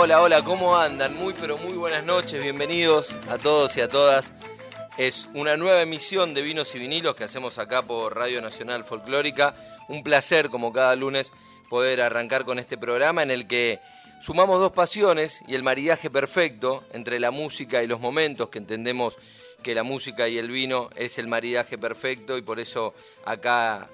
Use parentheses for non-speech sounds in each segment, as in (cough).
Hola, hola, ¿cómo andan? Muy, pero muy buenas noches, bienvenidos a todos y a todas. Es una nueva emisión de Vinos y Vinilos que hacemos acá por Radio Nacional Folclórica. Un placer, como cada lunes, poder arrancar con este programa en el que sumamos dos pasiones y el maridaje perfecto entre la música y los momentos, que entendemos que la música y el vino es el maridaje perfecto y por eso acá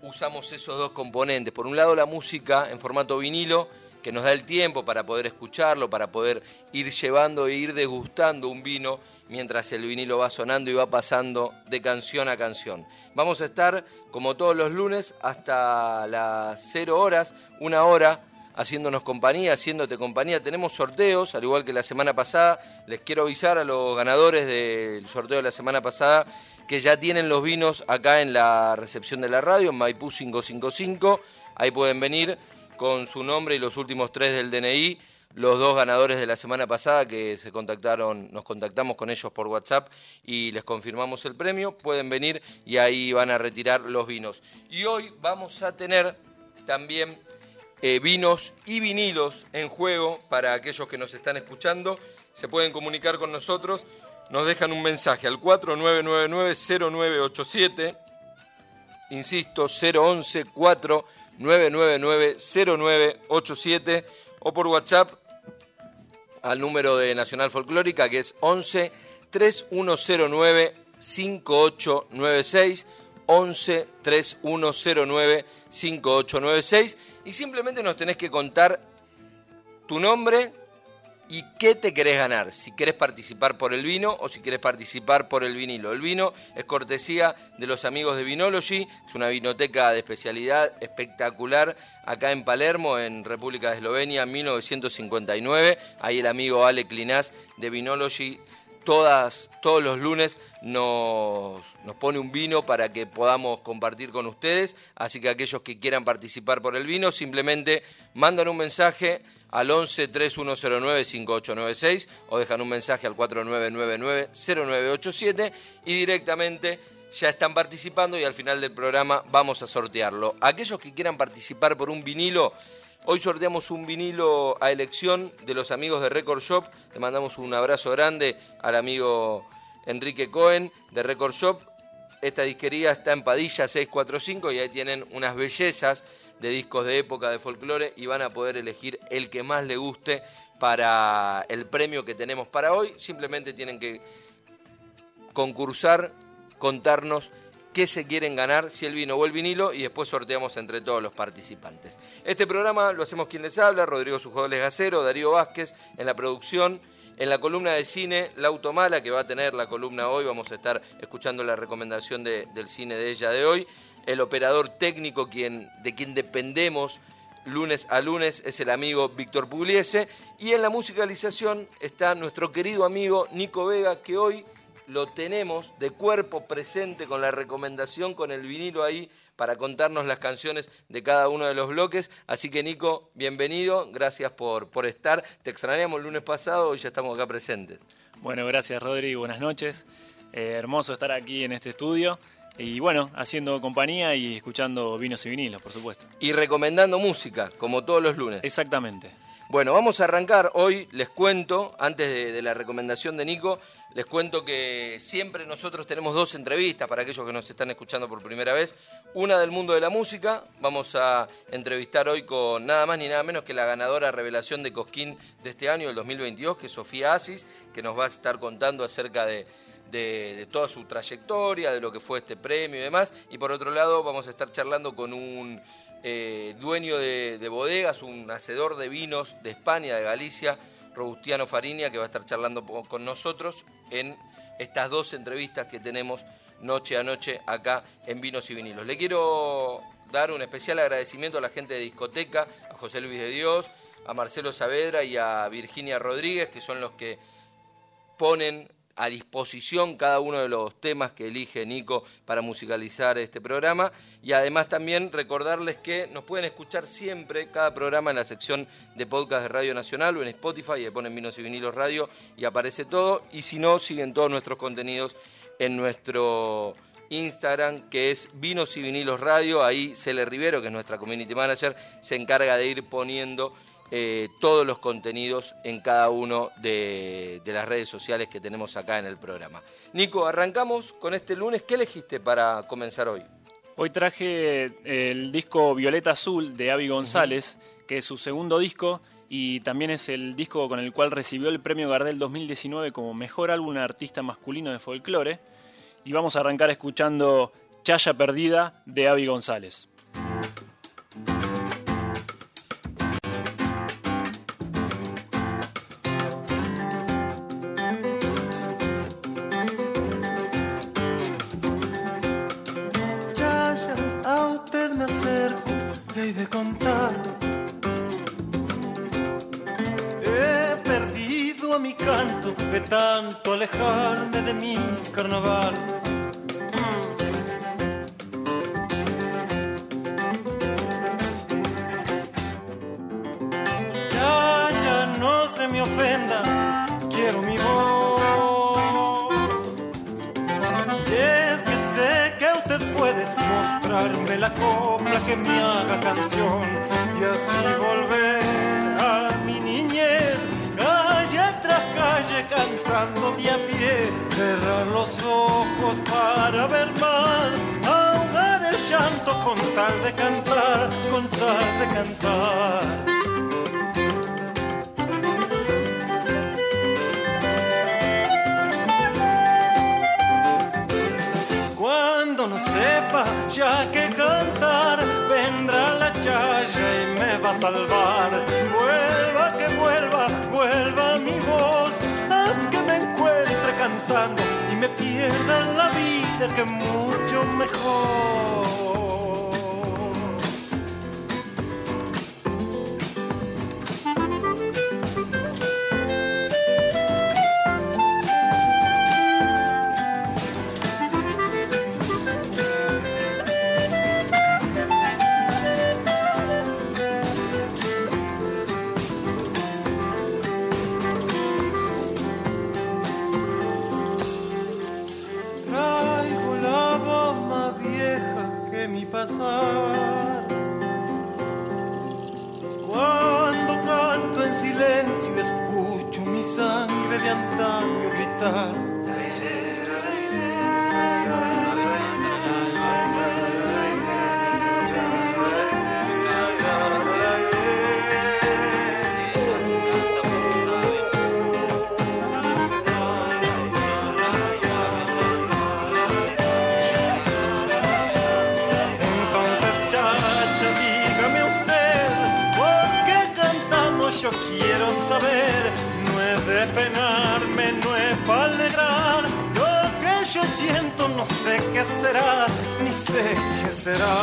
usamos esos dos componentes. Por un lado la música en formato vinilo, que nos da el tiempo para poder escucharlo, para poder ir llevando e ir degustando un vino mientras el vinilo va sonando y va pasando de canción a canción. Vamos a estar, como todos los lunes, hasta las 0 horas, una hora, haciéndonos compañía, haciéndote compañía. Tenemos sorteos, al igual que la semana pasada. Les quiero avisar a los ganadores del sorteo de la semana pasada que ya tienen los vinos acá en la recepción de la radio, en Maipú 555. Ahí pueden venir con su nombre y los últimos tres del DNI, los dos ganadores de la semana pasada que se contactaron, nos contactamos con ellos por WhatsApp y les confirmamos el premio, pueden venir y ahí van a retirar los vinos. Y hoy vamos a tener también eh, vinos y vinilos en juego para aquellos que nos están escuchando. Se pueden comunicar con nosotros, nos dejan un mensaje al 4999-0987, insisto, 011 4 999-0987 o por WhatsApp al número de Nacional Folclórica que es 11 3109 5896 11 3109 5896 y simplemente nos tenés que contar tu nombre y qué te querés ganar, si querés participar por el vino o si querés participar por el vinilo. El vino es cortesía de los amigos de Vinology, es una vinoteca de especialidad espectacular acá en Palermo, en República de Eslovenia, 1959. Ahí el amigo Ale Clinás de Vinology todas, todos los lunes nos, nos, pone un vino para que podamos compartir con ustedes. Así que aquellos que quieran participar por el vino, simplemente mandan un mensaje al 11 3109 5896 o dejan un mensaje al 4999 0987 y directamente ya están participando y al final del programa vamos a sortearlo. Aquellos que quieran participar por un vinilo, hoy sorteamos un vinilo a elección de los amigos de Record Shop. Le mandamos un abrazo grande al amigo Enrique Cohen de Record Shop. Esta disquería está en Padilla 645 y ahí tienen unas bellezas de discos de época de folclore y van a poder elegir el que más le guste para el premio que tenemos para hoy. Simplemente tienen que concursar, contarnos qué se quieren ganar, si el vino o el vinilo, y después sorteamos entre todos los participantes. Este programa lo hacemos quien les habla, Rodrigo Sujodoles Gacero, Darío Vázquez, en la producción. En la columna de cine, La Automala, que va a tener la columna hoy, vamos a estar escuchando la recomendación del cine de ella de hoy. El operador técnico de quien dependemos lunes a lunes es el amigo Víctor Pugliese. Y en la musicalización está nuestro querido amigo Nico Vega que hoy lo tenemos de cuerpo presente con la recomendación, con el vinilo ahí para contarnos las canciones de cada uno de los bloques. Así que Nico, bienvenido, gracias por, por estar. Te extrañamos el lunes pasado, hoy ya estamos acá presentes. Bueno, gracias Rodri, buenas noches. Eh, hermoso estar aquí en este estudio. Y bueno, haciendo compañía y escuchando vinos y vinilos, por supuesto. Y recomendando música, como todos los lunes. Exactamente. Bueno, vamos a arrancar hoy, les cuento, antes de, la recomendación de Nico, les cuento que siempre nosotros tenemos dos entrevistas para aquellos que nos están escuchando por primera vez. Una del mundo de la música, vamos a entrevistar hoy con nada más ni nada menos que la ganadora revelación de Cosquín de este año, el 2022, que es Sofía Asis, que nos va a estar contando acerca de de, toda su trayectoria, de lo que fue este premio y demás. Y por otro lado vamos a estar charlando con un eh, dueño de, bodegas, un hacedor de vinos de España, de Galicia, Robustiano Farinia, que va a estar charlando con nosotros en estas dos entrevistas que tenemos noche a noche acá en Vinos y Vinilos. Le quiero dar un especial agradecimiento a la gente de discoteca, a José Luis de Dios, a Marcelo Saavedra y a Virginia Rodríguez, que son los que ponen a disposición cada uno de los temas que elige Nico para musicalizar este programa. Y además también recordarles que nos pueden escuchar siempre cada programa en la sección de podcast de Radio Nacional o en Spotify, y ponen Vinos y Vinilos Radio y aparece todo. Y si no, siguen todos nuestros contenidos en nuestro Instagram, que es Vinos y Vinilos Radio. Ahí Cele Rivero, que es nuestra community manager, se encarga de ir poniendo eh, todos los contenidos en cada uno de, las redes sociales que tenemos acá en el programa. Nico, arrancamos con este lunes. ¿Qué elegiste para comenzar hoy? Hoy traje el disco Violeta Azul de Avi González, que es su segundo disco y también es el disco con el cual recibió el premio Gardel 2019 como mejor álbum artista masculino de folclore. Y vamos a arrancar escuchando Chaya Perdida de Avi González. De contar. He perdido a mi canto de tanto alejarme de mi carnaval. Ya, ya no se me ofenda, la copla que me haga canción y así volver a mi niñez, calle tras calle cantando de a pie, cerrar los ojos para ver más, ahogar el llanto con tal de cantar, con tal de cantar. sepa ya que salvar. Vuelva, que vuelva, vuelva mi voz, haz que me encuentre cantando y me pierda la vida que mucho mejor. No sé qué será, ni sé qué será.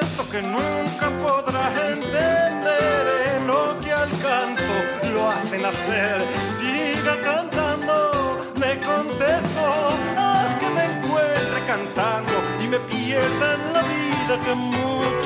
Esto que nunca podrás entender en lo que al canto lo hacen hacer. Siga cantando, me contesto, haz que me encuentre cantando y me pierda en la vida que mucho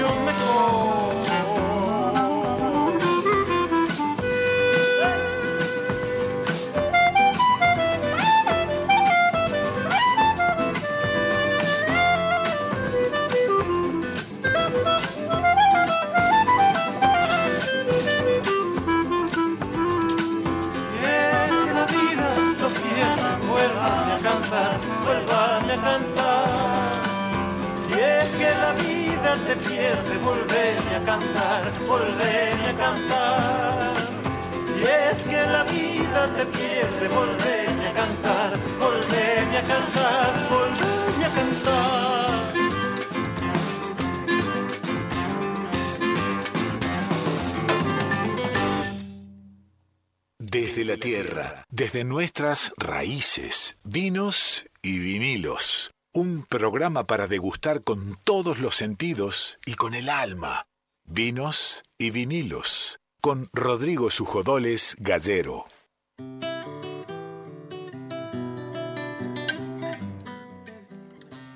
cantar, volverme a cantar. Si es que la vida te pierde, volverme a cantar, volverme a cantar, volverme a cantar. Desde la tierra, desde nuestras raíces, vinos y vinilos. Un programa para degustar con todos los sentidos y con el alma. Vinos y vinilos. Con Rodrigo Sujodoles Gallero.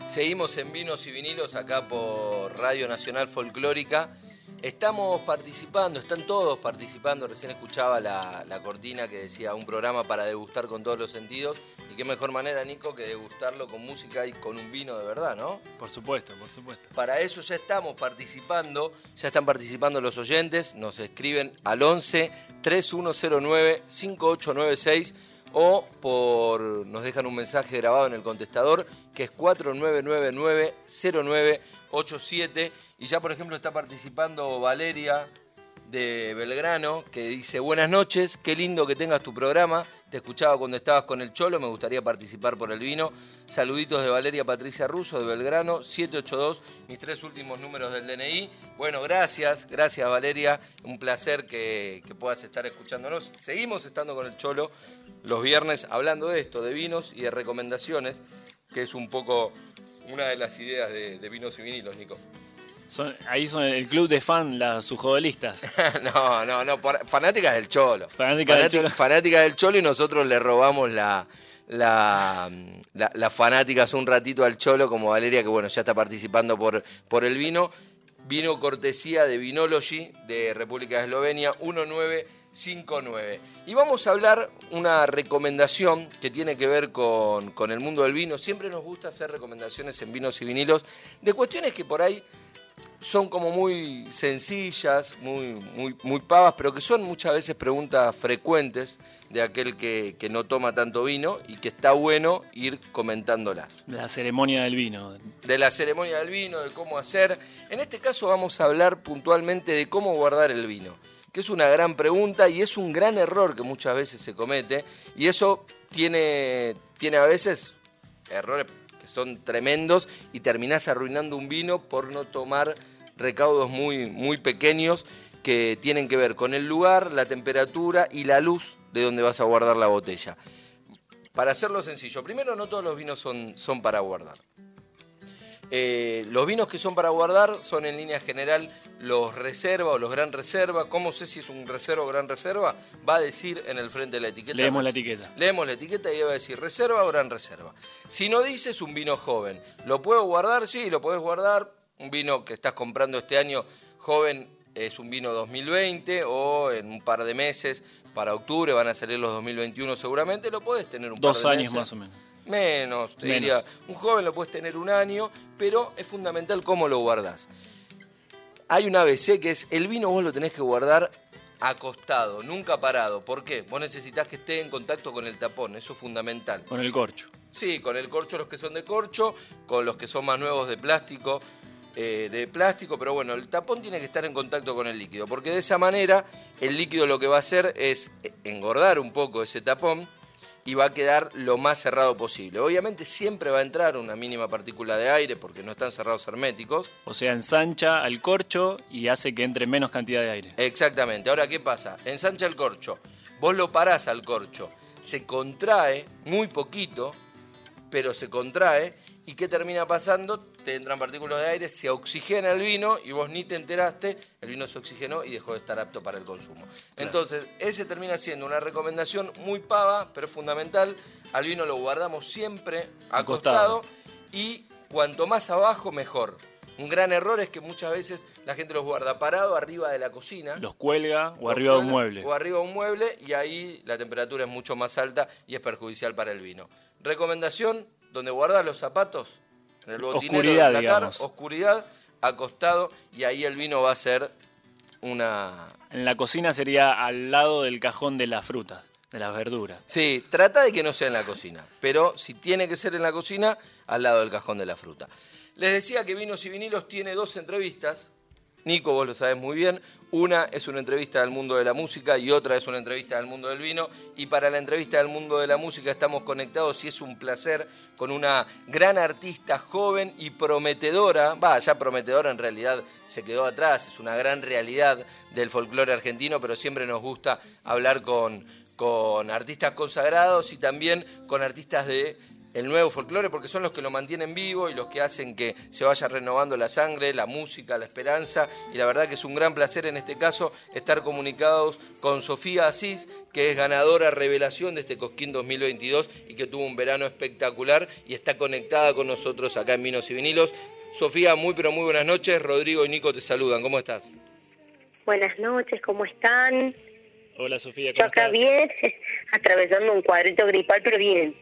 Seguimos en Vinos y Vinilos acá por Radio Nacional Folclórica. Estamos participando, están todos participando. Recién escuchaba la, cortina que decía un programa para degustar con todos los sentidos. Y qué mejor manera, Nico, que degustarlo con música y con un vino de verdad, ¿no? Por supuesto, por supuesto. Para eso ya estamos participando, ya están participando los oyentes. Nos escriben al 11 3109 5896 o por nos dejan un mensaje grabado en el contestador que es 4999-0987 y ya por ejemplo está participando Valeria de Belgrano que dice buenas noches, qué lindo que tengas tu programa, te escuchaba cuando estabas con el Cholo, me gustaría participar por el vino. Saluditos de Valeria Patricia Russo de Belgrano, 782, mis tres últimos números del DNI. Bueno, gracias, gracias Valeria, un placer que, puedas estar escuchándonos. Seguimos estando con el Cholo los viernes hablando de esto, de vinos y de recomendaciones, que es un poco una de las ideas de, de vinos y vinilos, Nico ahí son el club de fan, las sujodolistas. (laughs) no, no, no, fanáticas del cholo. Fanáticas del cholo. Fanáticas del cholo y nosotros le robamos la, la, la, fanáticas un ratito al cholo, como Valeria, que bueno, ya está participando por, por el vino. Vino cortesía de Vinology de República de Eslovenia 1959. Y vamos a hablar una recomendación que tiene que ver con, con el mundo del vino. Siempre nos gusta hacer recomendaciones en vinos y vinilos de cuestiones que por ahí son como muy sencillas, muy, muy, muy pavas, pero que son muchas veces preguntas frecuentes de aquel que, no toma tanto vino y que está bueno ir comentándolas. De la ceremonia del vino. De la ceremonia del vino, de cómo hacer. En este caso vamos a hablar puntualmente de cómo guardar el vino, que es una gran pregunta y es un gran error que muchas veces se comete y eso tiene, tiene a veces errores que son tremendos y terminás arruinando un vino por no tomar recaudos muy, muy pequeños que tienen que ver con el lugar, la temperatura y la luz de donde vas a guardar la botella. Para hacerlo sencillo, primero no todos los vinos son, son para guardar. Eh, los vinos que son para guardar son en línea general los reserva o los gran reserva. ¿Cómo sé si es un reserva o gran reserva? Va a decir en el frente de la etiqueta. Leemos la etiqueta. Leemos la etiqueta y va a decir reserva o gran reserva. Si no dice es un vino joven. ¿Lo puedo guardar? Sí, lo puedes guardar. Un vino que estás comprando este año joven es un vino 2020 o en un par de meses, para octubre van a salir los 2021 seguramente, lo puedes tener un Dos par de años más o menos. Menos, te diría. Un joven lo puedes tener un año, pero es fundamental cómo lo guardas. Hay un ABC que es el vino vos lo tenés que guardar acostado, nunca parado. ¿Por qué? Vos necesitas que esté en contacto con el tapón, eso es fundamental. Con el corcho. Sí, con el corcho los que son de corcho, con los que son más nuevos de plástico, eh, de plástico, pero bueno, el tapón tiene que estar en contacto con el líquido, porque de esa manera el líquido lo que va a hacer es engordar un poco ese tapón y va a quedar lo más cerrado posible. Obviamente siempre va a entrar una mínima partícula de aire porque no están cerrados herméticos. O sea, ensancha al corcho y hace que entre menos cantidad de aire. Exactamente. Ahora, ¿qué pasa? Ensancha el corcho. Vos lo parás al corcho. Se contrae muy poquito, pero se contrae. ¿Y qué termina pasando? Te entran partículas de aire, se oxigena el vino y vos ni te enteraste, el vino se oxigenó y dejó de estar apto para el consumo. Entonces, ese termina siendo una recomendación muy pava, pero fundamental. Al vino lo guardamos siempre acostado, y cuanto más abajo, mejor. Un gran error es que muchas veces la gente los guarda parado arriba de la cocina. Los cuelga o arriba de un mueble. O arriba de un mueble y ahí la temperatura es mucho más alta y es perjudicial para el vino. Recomendación, donde guardas los zapatos, el oscuridad, digamos. oscuridad, acostado, y ahí el vino va a ser una... En la cocina sería al lado del cajón de las frutas, de las verduras. Sí, trata de que no sea en la cocina, pero si tiene que ser en la cocina, al lado del cajón de la fruta. Les decía que Vinos y Vinilos tiene dos entrevistas Nico, vos lo sabés muy bien. Una es una entrevista del mundo de la música y otra es una entrevista del mundo del vino. Y para la entrevista del mundo de la música estamos conectados y es un placer con una gran artista joven y prometedora. Va, ya prometedora en realidad se quedó atrás, es una gran realidad del folclore argentino, pero siempre nos gusta hablar con, con artistas consagrados y también con artistas de el nuevo folclore porque son los que lo mantienen vivo y los que hacen que se vaya renovando la sangre, la música, la esperanza. Y la verdad que es un gran placer en este caso estar comunicados con Sofía Asís, que es ganadora revelación de este Cosquín 2022 y que tuvo un verano espectacular y está conectada con nosotros acá en Vinos y Vinilos. Sofía, muy pero muy buenas noches. Rodrigo y Nico te saludan. ¿Cómo estás? Buenas noches, ¿cómo están? Hola Sofía, ¿cómo Yo acá bien, (laughs) atravesando un cuadrito gripal, pero bien.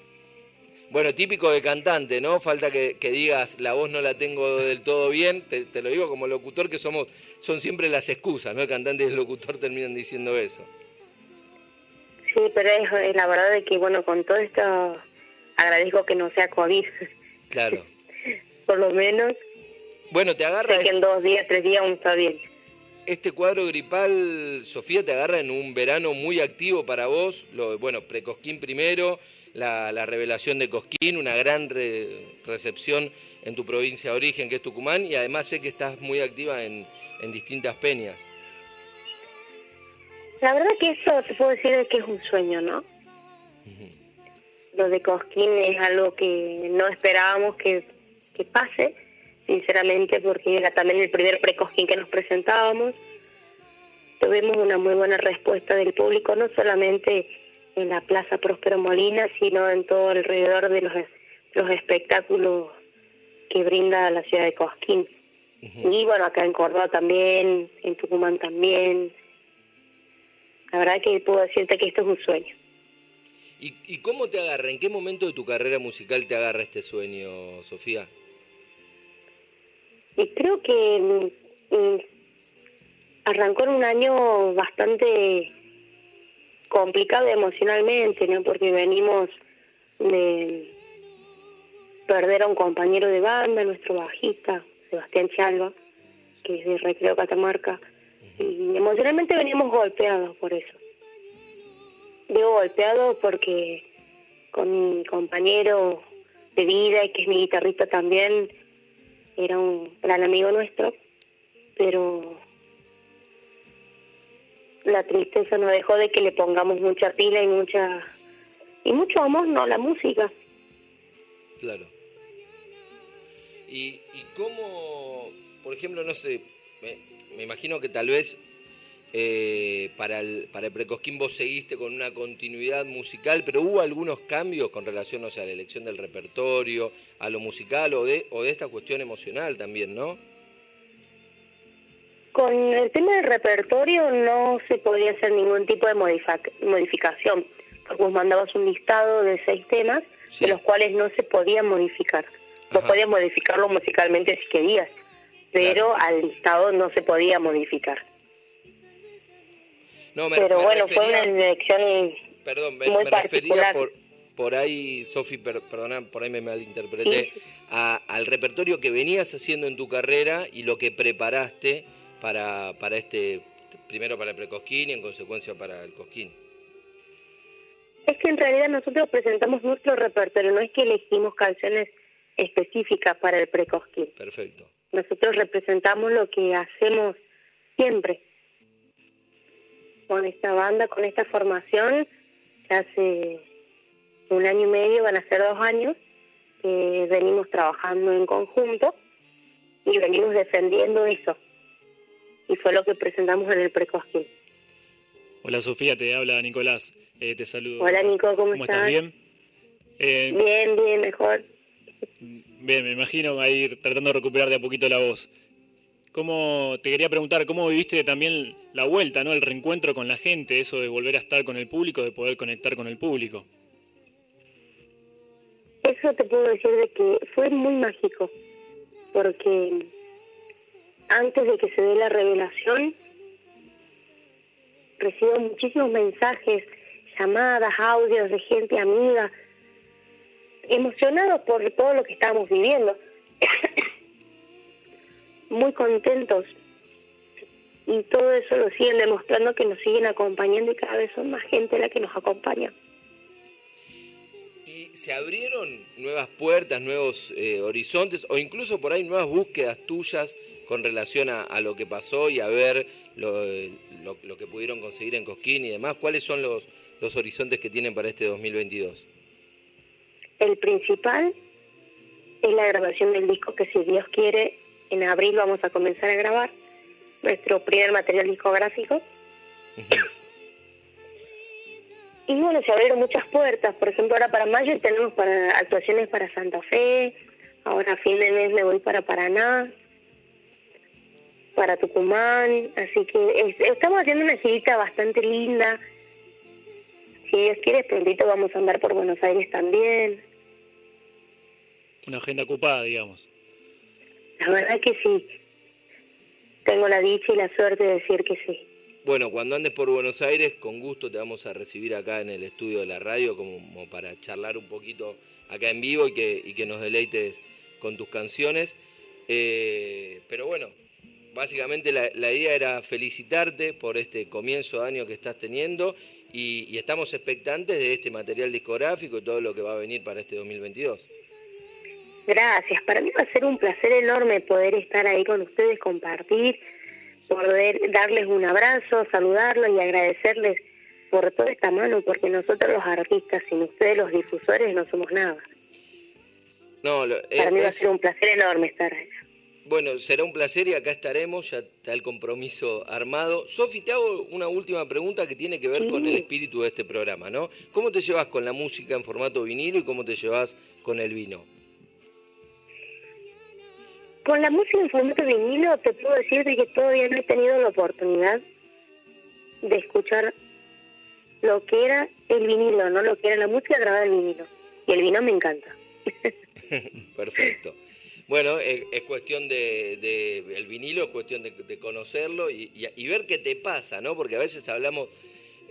Bueno, típico de cantante, ¿no? Falta que, digas, la voz no la tengo del todo bien. Te, lo digo como locutor, que somos son siempre las excusas, ¿no? El cantante y el locutor terminan diciendo eso. Sí, pero es, la verdad de que, bueno, con todo esto agradezco que no sea COVID. Claro. (laughs) Por lo menos. Bueno, te agarra... Sé que en dos días, tres días aún está bien. Este cuadro gripal, Sofía, te agarra en un verano muy activo para vos. Lo, bueno, Precosquín primero la, revelación de Cosquín, una gran recepción en tu provincia de origen, que es Tucumán, y además sé que estás muy activa en, distintas peñas. La verdad que eso te puedo decir que es un sueño, ¿no? Lo de Cosquín es algo que no esperábamos que, que pase, sinceramente, porque era también el primer pre-Cosquín que nos presentábamos. Tuvimos una muy buena respuesta del público, no solamente en la Plaza Próspero Molina, sino en todo alrededor de los, los espectáculos que brinda la ciudad de Cosquín. Y bueno, acá en Córdoba también, en Tucumán también. La verdad que puedo decirte que esto es un sueño. ¿Y, ¿Y cómo te agarra? ¿En qué momento de tu carrera musical te agarra este sueño, Sofía? Y creo que mm, mm, arrancó en un año bastante complicado emocionalmente, ¿no? Porque venimos de perder a un compañero de banda, nuestro bajista, Sebastián Chalva, que es de Recreo Catamarca, y emocionalmente veníamos golpeados por eso. Digo golpeados porque con mi compañero de vida, y que es mi guitarrista también, era un gran amigo nuestro, pero la tristeza no dejó de que le pongamos mucha pila y mucha y mucho amor no la música. Claro. Y, y cómo por ejemplo no sé me, imagino que tal vez eh, para el para el precosquín vos seguiste con una continuidad musical pero hubo algunos cambios con relación o sea, a la elección del repertorio a lo musical o de o de esta cuestión emocional también no con el tema del repertorio no se podía hacer ningún tipo de modificación, porque vos mandabas un listado de seis temas, de los cuales no se podía modificar. No podías modificarlo musicalmente si querías, pero al listado no se podía modificar. pero bueno, fue una elección Perdón, me, refería por, por ahí, Sofi, perdona, por ahí me malinterpreté, al repertorio que venías haciendo en tu carrera y lo que preparaste para, para este, primero para el precosquín y en consecuencia para el cosquín? Es que en realidad nosotros presentamos nuestro repertorio, no es que elegimos canciones específicas para el precosquín. Perfecto. Nosotros representamos lo que hacemos siempre. Con esta banda, con esta formación, hace un año y medio, van a ser dos años, que venimos trabajando en conjunto y venimos defendiendo eso, y fue lo que presentamos en el Precosquín. Hola Sofía, te habla Nicolás, eh, te saludo. Hola Nico, ¿cómo, estás? ¿Bien? Eh, bien, bien, mejor. Bien, me imagino a ir tratando de recuperar de a poquito la voz. ¿Cómo, te quería preguntar, ¿cómo viviste también la vuelta, ¿no? el reencuentro con la gente, eso de volver a estar con el público, de poder conectar con el público? Eso te puedo decir de que fue muy mágico, porque antes de que se dé la revelación, recibo muchísimos mensajes, llamadas, audios de gente amiga, emocionados por todo lo que estamos viviendo, (coughs) muy contentos y todo eso lo siguen demostrando que nos siguen acompañando y cada vez son más gente la que nos acompaña. ¿Y se abrieron nuevas puertas, nuevos eh, horizontes o incluso por ahí nuevas búsquedas tuyas con relación a, lo que pasó y a ver lo, lo, que pudieron conseguir en Cosquín y demás? ¿Cuáles son los, los horizontes que tienen para este 2022? El principal es la grabación del disco que si Dios quiere, en abril vamos a comenzar a grabar nuestro primer material discográfico. Y bueno, se abrieron muchas puertas. Por ejemplo, ahora para mayo tenemos para actuaciones para Santa Fe. Ahora a fin de mes me voy para Paraná, para Tucumán. Así que estamos haciendo una girita bastante linda. Si Dios quiere, prontito vamos a andar por Buenos Aires también. Una agenda ocupada, digamos. La verdad que sí tengo la dicha y la suerte de decir que sí. Bueno, cuando andes por Buenos Aires, con gusto te vamos a recibir acá en el estudio de la radio, como, para charlar un poquito acá en vivo y que, nos deleites con tus canciones. Eh, pero bueno, básicamente la, idea era felicitarte por este comienzo de año que estás teniendo y estamos expectantes de este material discográfico y todo lo que va a venir para este 2022. Gracias, para mí va a ser un placer enorme poder estar ahí con ustedes, compartir, poder darles un abrazo, saludarlos y agradecerles por toda esta mano, porque nosotros los artistas, sin ustedes los difusores, no somos nada. No, para mí va a ser un placer enorme estar ahí. Bueno, será un placer y acá estaremos, ya está el compromiso armado. Sofi, te hago una última pregunta que tiene que ver con el espíritu de este programa, ¿no? ¿Cómo te llevas con la música en formato vinilo y cómo te llevas con el vino? Con la música en formato vinilo te puedo decir que todavía no he tenido la oportunidad de escuchar lo que era el vinilo, no lo que era la música grabada en vinilo. Y el vino me encanta. (laughs) Perfecto. Bueno, es, cuestión de, el vinilo, es cuestión de, conocerlo y, y, ver qué te pasa, ¿no? Porque a veces hablamos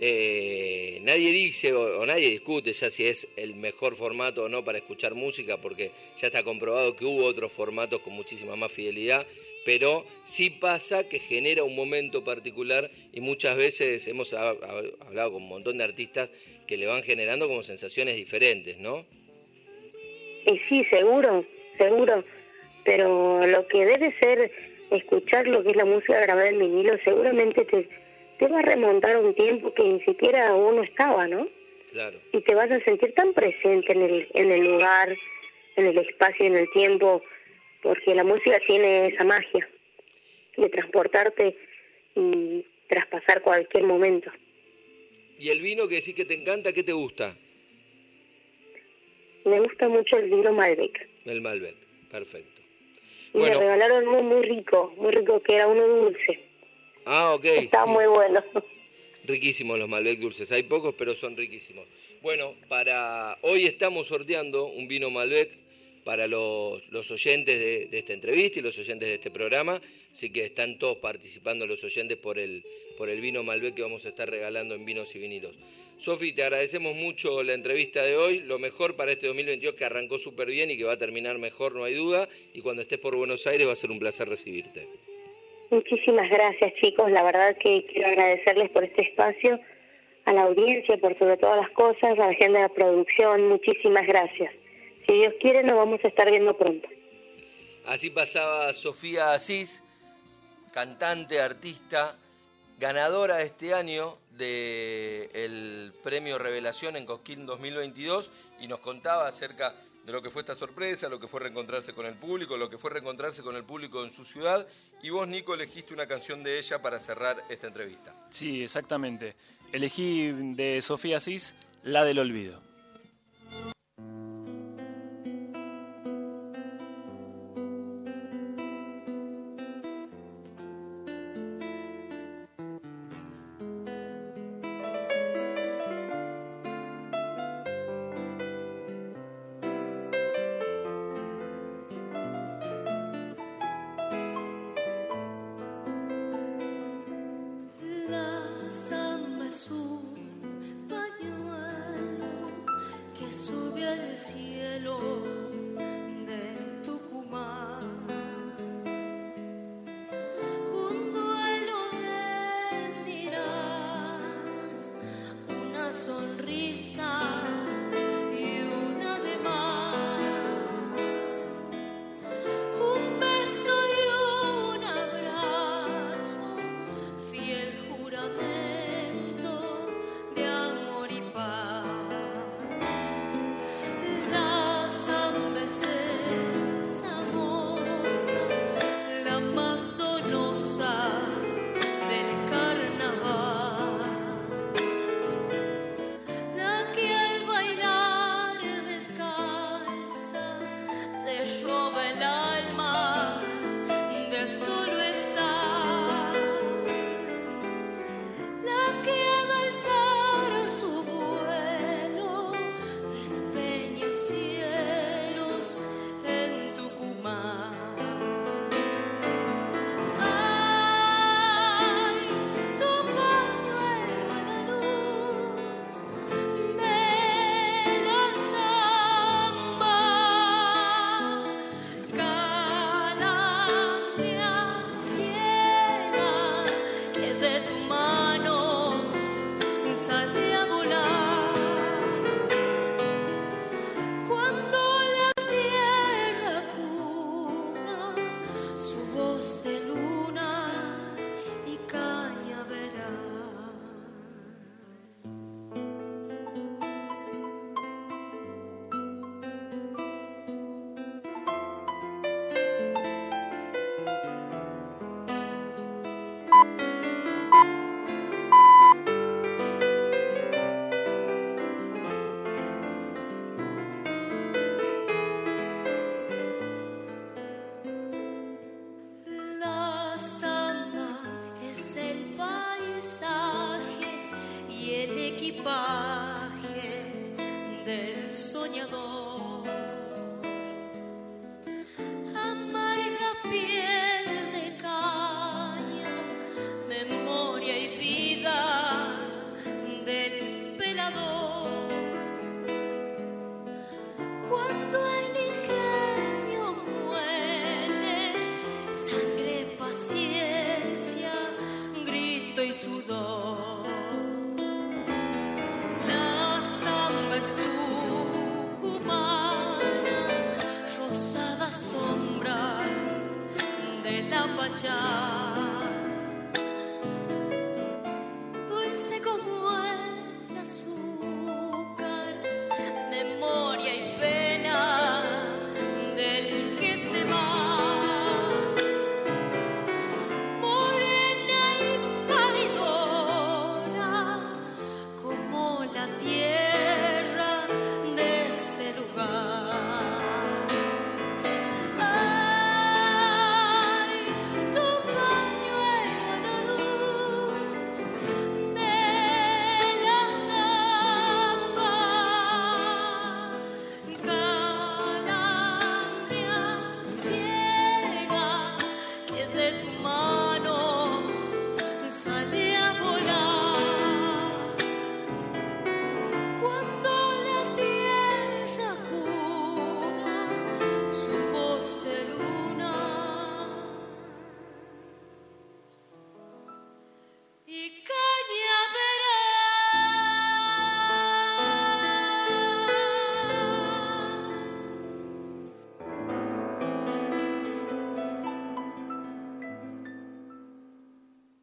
eh, nadie dice o, nadie discute ya si es el mejor formato o no para escuchar música, porque ya está comprobado que hubo otros formatos con muchísima más fidelidad, pero sí pasa que genera un momento particular y muchas veces hemos hablado con un montón de artistas que le van generando como sensaciones diferentes, ¿no? Y sí, seguro, seguro, pero lo que debe ser escuchar lo que es la música grabada en vinilo seguramente te te va a remontar un tiempo que ni siquiera uno estaba, ¿no? Claro. Y te vas a sentir tan presente en el, en el lugar, en el espacio en el tiempo, porque la música tiene esa magia de transportarte y traspasar cualquier momento. ¿Y el vino que decís que te encanta, qué te gusta? Me gusta mucho el vino Malbec. El Malbec, perfecto. Y me regalaron uno muy rico, muy rico, que era uno dulce. Ah, ok. Está muy bueno. Riquísimos los Malbec dulces, hay pocos, pero son riquísimos. Bueno, para hoy estamos sorteando un vino Malbec para los, oyentes de, esta entrevista y los oyentes de este programa, así que están todos participando los oyentes por el, por el vino Malbec que vamos a estar regalando en vinos y vinilos. Sofi, te agradecemos mucho la entrevista de hoy, lo mejor para este 2022 que arrancó súper bien y que va a terminar mejor, no hay duda, y cuando estés por Buenos Aires va a ser un placer recibirte. Muchísimas gracias chicos, la verdad que quiero agradecerles por este espacio, a la audiencia, por sobre todas las cosas, a la gente de la producción, muchísimas gracias. Si Dios quiere nos vamos a estar viendo pronto. Así pasaba Sofía Asís, cantante, artista, ganadora este año del premio Revelación en Cosquín 2022 y nos contaba acerca de lo que fue esta sorpresa, lo que fue reencontrarse con el público, lo que fue reencontrarse con el público en su ciudad. Y vos, Nico, elegiste una canción de ella para cerrar esta entrevista. Sí, exactamente. Elegí de Sofía Asís, La del Olvido.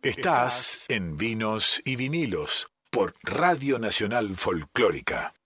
Estás en Vinos y Vinilos por Radio Nacional Folclórica.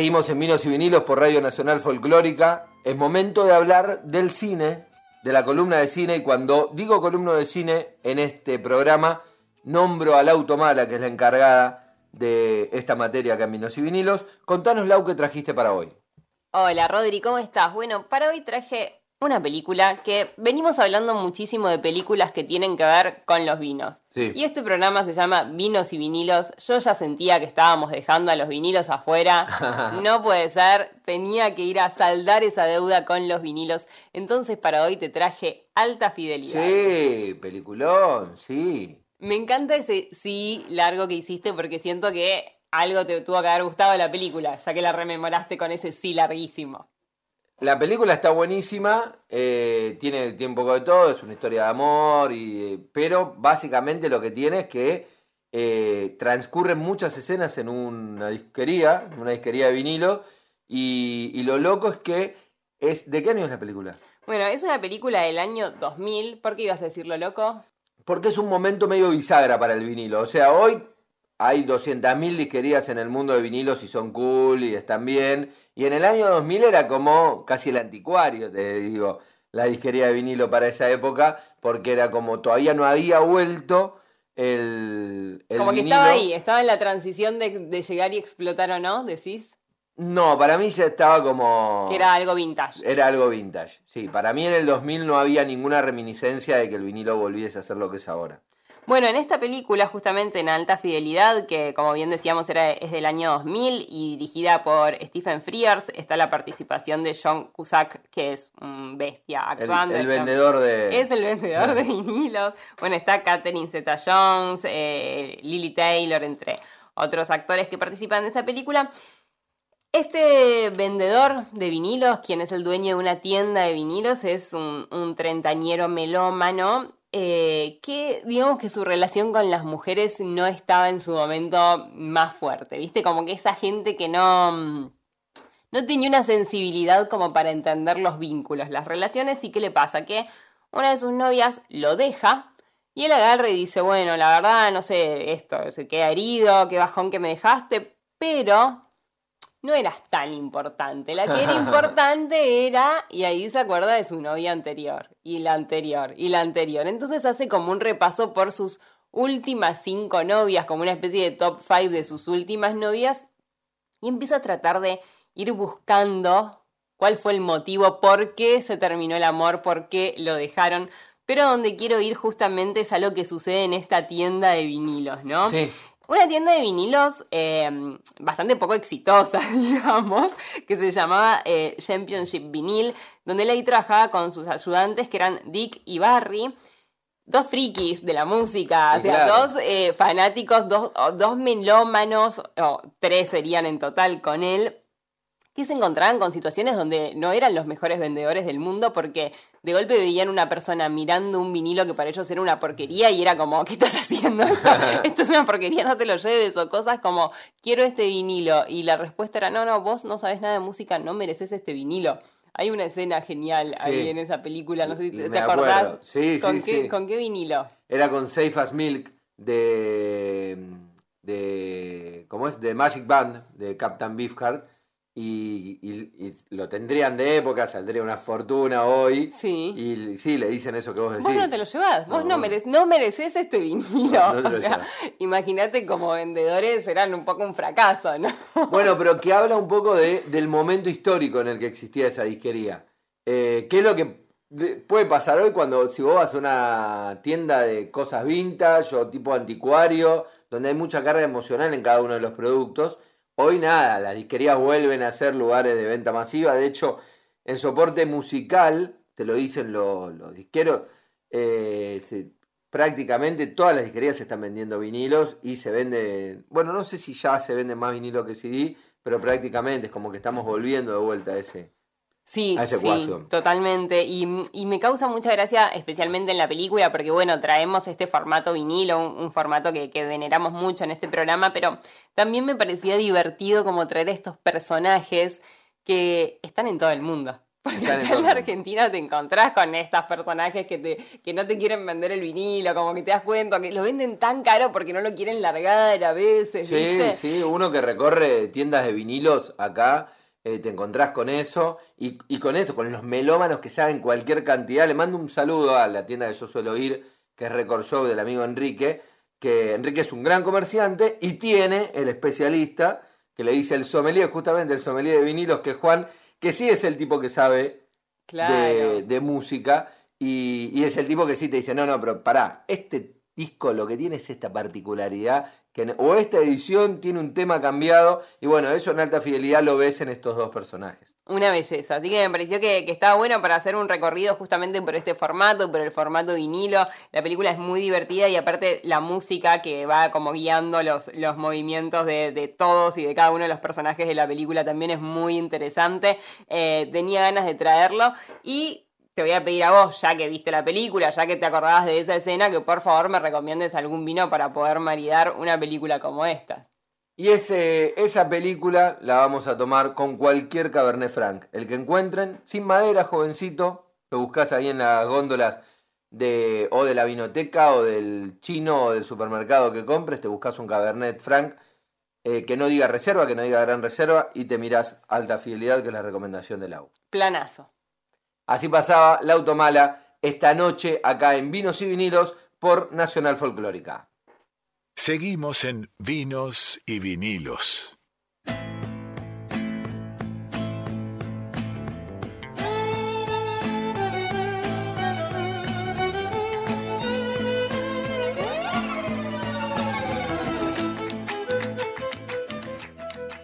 Seguimos en Vinos y Vinilos por Radio Nacional Folclórica. Es momento de hablar del cine, de la columna de cine. Y cuando digo columna de cine en este programa, nombro a Lau Tomala, que es la encargada de esta materia acá en Vinos y Vinilos. Contanos, Lau, qué trajiste para hoy. Hola Rodri, ¿cómo estás? Bueno, para hoy traje una película que venimos hablando muchísimo de películas que tienen que ver con los vinos. Sí. Y este programa se llama Vinos y Vinilos. Yo ya sentía que estábamos dejando a los vinilos afuera. (laughs) No puede ser, tenía que ir a saldar esa deuda con los vinilos. Entonces para hoy te traje alta fidelidad. Sí, peliculón, sí. Me encanta ese sí largo que hiciste porque siento que algo te tuvo que haber gustado de la película, ya que la rememoraste con ese sí larguísimo. La película está buenísima, eh, tiene, tiene un poco de todo, es una historia de amor, y, pero básicamente lo que tiene es que eh, transcurren muchas escenas en una disquería, en una disquería de vinilo, y, y lo loco es que es... ¿De qué año es la película? Bueno, es una película del año 2000. ¿Por qué ibas a decirlo loco? Porque es un momento medio bisagra para el vinilo. O sea, hoy hay 200.000 disquerías en el mundo de vinilos y son cool y están bien. Y en el año 2000 era como casi el anticuario, te digo, la disquería de vinilo para esa época, porque era como todavía no había vuelto el, el Como que vinilo. estaba ahí, estaba en la transición de, de llegar y explotar o no, decís. No, para mí ya estaba como... Que era algo vintage. Era algo vintage. Sí, para mí en el 2000 no había ninguna reminiscencia de que el vinilo volviese a ser lo que es ahora. Bueno, en esta película, justamente en alta fidelidad, que como bien decíamos era, es del año 2000 y dirigida por Stephen Frears, está la participación de John Cusack, que es un bestia El, actuando. el vendedor de... Es el vendedor de vinilos. Bueno, está Catherine Zeta-Jones, eh, Lily Taylor, entre otros actores que participan de esta película. Este vendedor de vinilos, quien es el dueño de una tienda de vinilos, es un, un treintañero melómano eh, que digamos que su relación con las mujeres no estaba en su momento más fuerte, ¿viste? Como que esa gente que no, mm, no tenía una sensibilidad como para entender los vínculos, las relaciones, y qué le pasa, que una de sus novias lo deja y él agarra y dice, bueno, la verdad, no sé, esto, se queda herido, qué bajón que me dejaste, pero no eras tan importante. La que era (laughs) importante era, y ahí se acuerda de su novia anterior, y la anterior, y la anterior. Entonces hace como un repaso por sus últimas cinco novias, como una especie de top five de sus últimas novias, y empieza a tratar de ir buscando cuál fue el motivo, por qué se terminó el amor, por qué lo dejaron. Pero donde quiero ir justamente es a lo que sucede en esta tienda de vinilos, ¿no? Sí. Una tienda de vinilos eh, bastante poco exitosa, (laughs) digamos, que se llamaba eh, Championship Vinil, donde él ahí trabajaba con sus ayudantes que eran Dick y Barry, dos frikis de la música, o sea, Claro. dos eh, fanáticos, dos, dos melómanos, o tres serían en total con él, que se encontraban con situaciones donde no eran los mejores vendedores del mundo porque de golpe veían una persona mirando un vinilo que para ellos era una porquería y era como, ¿qué estás haciendo? Esto, (laughs) esto es una porquería, no te lo lleves o cosas como, quiero este vinilo y la respuesta era, no, no, vos no sabes nada de música, no mereces este vinilo. Hay una escena genial ahí en esa película, no sé si te, te acordás. Sí, ¿Con, sí, qué, sí. ¿Con qué vinilo? Era con Safe as Milk de. de ¿Cómo es? De Magic Band, de Captain Beefheart. Y, y- y lo tendrían de época, saldría una fortuna hoy. Sí. Y sí, le dicen eso que vos decís. Vos no te lo llevás, vos No, no, merec- no mereces este vinilo. No, o sea, imagínate como vendedores eran un poco un fracaso, ¿no? (laughs) Bueno, pero que habla un poco de, del momento histórico en el que existía esa disquería. Eh, ¿Qué es lo que de- puede pasar hoy cuando si vos vas a una tienda de cosas vintage o tipo anticuario, donde hay mucha carga emocional en cada uno de los productos? Hoy nada, las disquerías vuelven a ser lugares de venta masiva. De hecho, en soporte musical, te lo dicen los, los disqueros, eh, prácticamente todas las disquerías se están vendiendo vinilos y se vende, bueno, no sé si ya se venden más vinilos que CD, pero prácticamente es como que estamos volviendo de vuelta a ese. Sí, a sí, totalmente. Y, y me causa mucha gracia, especialmente en la película, porque bueno, traemos este formato vinilo, un, un formato que, que veneramos mucho en este programa, pero también me parecía divertido como traer estos personajes que están en todo el mundo. (laughs) Porque Están acá en la. Argentina te encontrás con estos personajes que, te, que no te quieren vender el vinilo, como que te das cuenta que lo venden tan caro porque no lo quieren largar a veces, Sí, ¿viste? sí, uno que recorre tiendas de vinilos acá, eh, te encontrás con eso y, y con eso, con los melómanos que saben cualquier cantidad. Le mando un saludo a la tienda que yo suelo ir, que es Record Shop del amigo Enrique, que Enrique es un gran comerciante y tiene el especialista que le dice el sommelier, justamente el sommelier de vinilos, que Juan, que sí es el tipo que sabe Claro. de, de música y, y es el tipo que sí te dice, no, no, pero pará, este disco lo que tiene es esta particularidad, que, o esta edición tiene un tema cambiado, y bueno, eso en alta fidelidad lo ves en estos dos personajes. Una belleza, así que me pareció que, que estaba bueno para hacer un recorrido justamente por este formato, por el formato vinilo. La película es muy divertida y aparte la música que va como guiando los, los movimientos de, de todos y de cada uno de los personajes de la película también es muy interesante. Eh, tenía ganas de traerlo y te voy a pedir a vos, ya que viste la película, ya que te acordabas de esa escena, que por favor me recomiendes algún vino para poder maridar una película como esta. Y ese, esa película la vamos a tomar con cualquier Cabernet Franc. El que encuentren, sin madera, jovencito, lo buscas ahí en las góndolas de, o de la vinoteca o del chino o del supermercado que compres, te buscas un Cabernet Franc eh, que no diga reserva, que no diga gran reserva, y te mirás alta fidelidad, que es la recomendación del AU. Planazo. Así pasaba la Automala esta noche acá en Vinos y Vinilos por Nacional Folclórica. Seguimos en Vinos y Vinilos.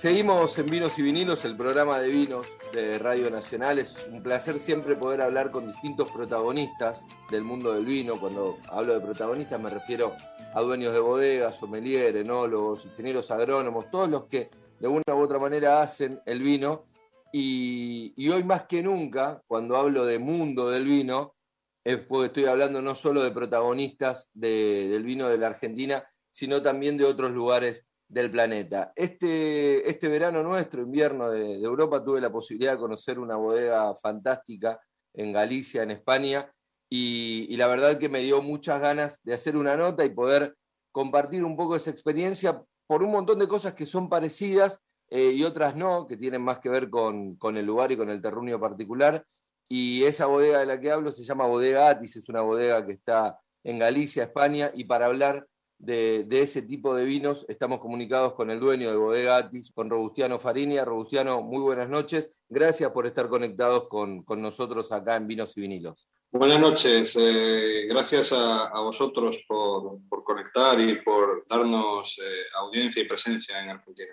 Seguimos en Vinos y Vinilos, el programa de vinos de Radio Nacional. Es un placer siempre poder hablar con distintos protagonistas del mundo del vino. Cuando hablo de protagonistas me refiero a dueños de bodegas, sommelier, enólogos, ingenieros agrónomos, todos los que de una u otra manera hacen el vino. Y, hoy más que nunca, cuando hablo de mundo del vino, es porque estoy hablando no solo de protagonistas de- del vino de la Argentina, sino también de otros lugares del planeta. Este, este verano nuestro, invierno de, Europa, tuve la posibilidad de conocer una bodega fantástica en Galicia, en España, y, y la verdad que me dio muchas ganas de hacer una nota y poder compartir un poco esa experiencia por un montón de cosas que son parecidas, eh, y otras no, que tienen más que ver con, con el lugar y con el terruño particular. Y esa bodega de la que hablo se llama Bodega Atis, es una bodega que está en Galicia, España, y para hablar de, de ese tipo de vinos estamos comunicados con el dueño de Bodega Atis, con Robustiano Farinia. Robustiano, muy buenas noches. Gracias por estar conectados con, con nosotros acá en Vinos y Vinilos. Buenas noches, eh, gracias a, a vosotros por, por conectar y por darnos eh, audiencia y presencia en Argentina.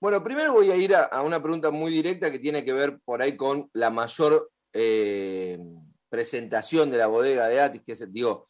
Bueno, primero voy a ir a, a una pregunta muy directa que tiene que ver por ahí con la mayor eh, presentación de la bodega de Atis, que es, digo,